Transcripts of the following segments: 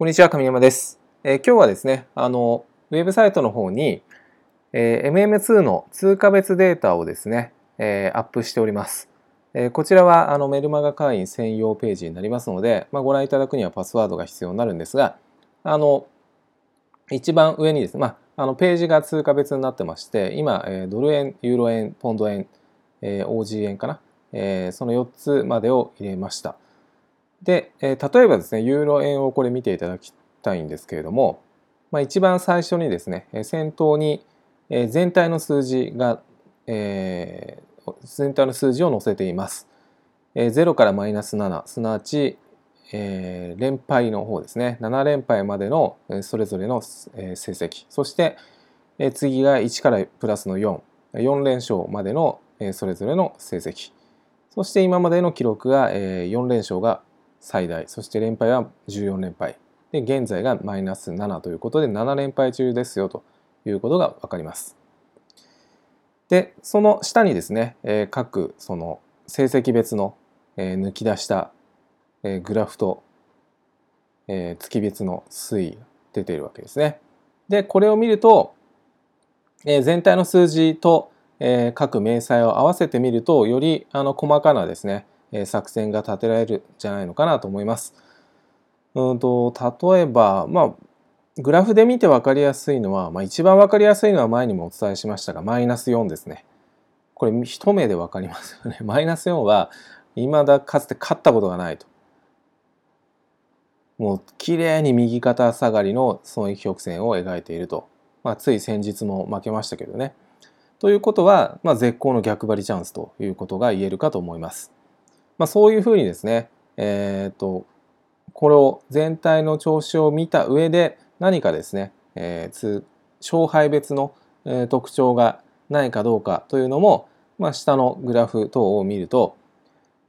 こんにちは、神山です。えー、今日はですね、あの、ウェブサイトの方に、えー、MM2 の通貨別データをですね、えー、アップしております。え、こちらはあのメルマガ会員専用ページになりますので、まあ、ご覧いただくにはパスワードが必要になるんですが、あの、一番上にですね、まあ、あのページが通貨別になってまして、今、え、ドル円、ユーロ円、ポンド円、え、OG 円かな、え、その4つまでを入れました。で、えー、例えばですね、ユーロ円をこれ見ていただきたいんですけれども、まあ、一番最初にですね、先頭に全体の数字が、えー、全体の数字を載せています。0からマイナス7、すなわち、えー、連敗の方ですね、7連敗までのそれぞれの成績、そして次が1からプラスの4、4連勝までのそれぞれの成績、そして今までの記録が4連勝が最大。そして連敗は14連敗。で現在がマイナス7ということで7連敗中ですよということが分かります。でその下にですね、えー、各その成績別の、えー、抜き出した、えー、グラフと、えー、月別の推移が出ているわけですね。でこれを見ると、えー、全体の数字と、えー、各明細を合わせてみるとよりあの細かなですねえ作戦が立てられるじゃないのかなと思います。うんと例えば、まあ、グラフで見て分かりやすいのは、まあ、一番分かりやすいのは前にもお伝えしましたがマイナス4ですね。これ一目で分かりますよね。マイナス4は未だかつて勝ったことがないと。もう綺麗に右肩下がりの損益曲線を描いていると。まあ、つい先日も負けましたけどね。ということは、まあ、絶好の逆張りチャンスということが言えるかと思います。まあ、そういうふうにですね、えーと、これを全体の調子を見た上で何かですね、えー、勝敗別の、え、特徴がないかどうかというのも、まあ、下のグラフ等を見ると、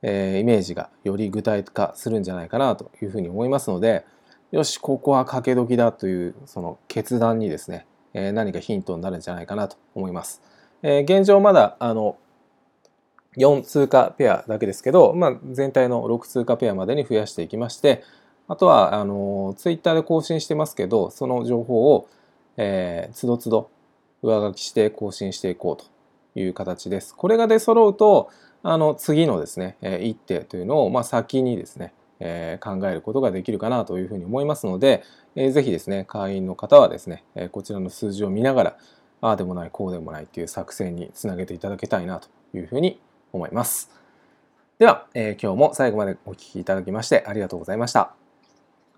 えー、イメージがより具体化するんじゃないかなというふうに思いますのでよしここは賭け時だというその決断にですね、えー、何かヒントになるんじゃないかなと思います。えー、現状まだあの4通貨ペアだけですけど、まあ、全体の6通貨ペアまでに増やしていきましてあとはあのツイッターで更新してますけどその情報を、えー、つどつど上書きして更新していこうという形です。これが出揃うとあの次のですね、えー、一手というのを、まあ、先にですね、えー、考えることができるかなというふうに思いますので、えー、ぜひですね会員の方はですね、えー、こちらの数字を見ながらああでもないこうでもないという作戦につなげていただきたいなというふうに思います。では、えー、今日も最後までお聴きいただきましてありがとうございました。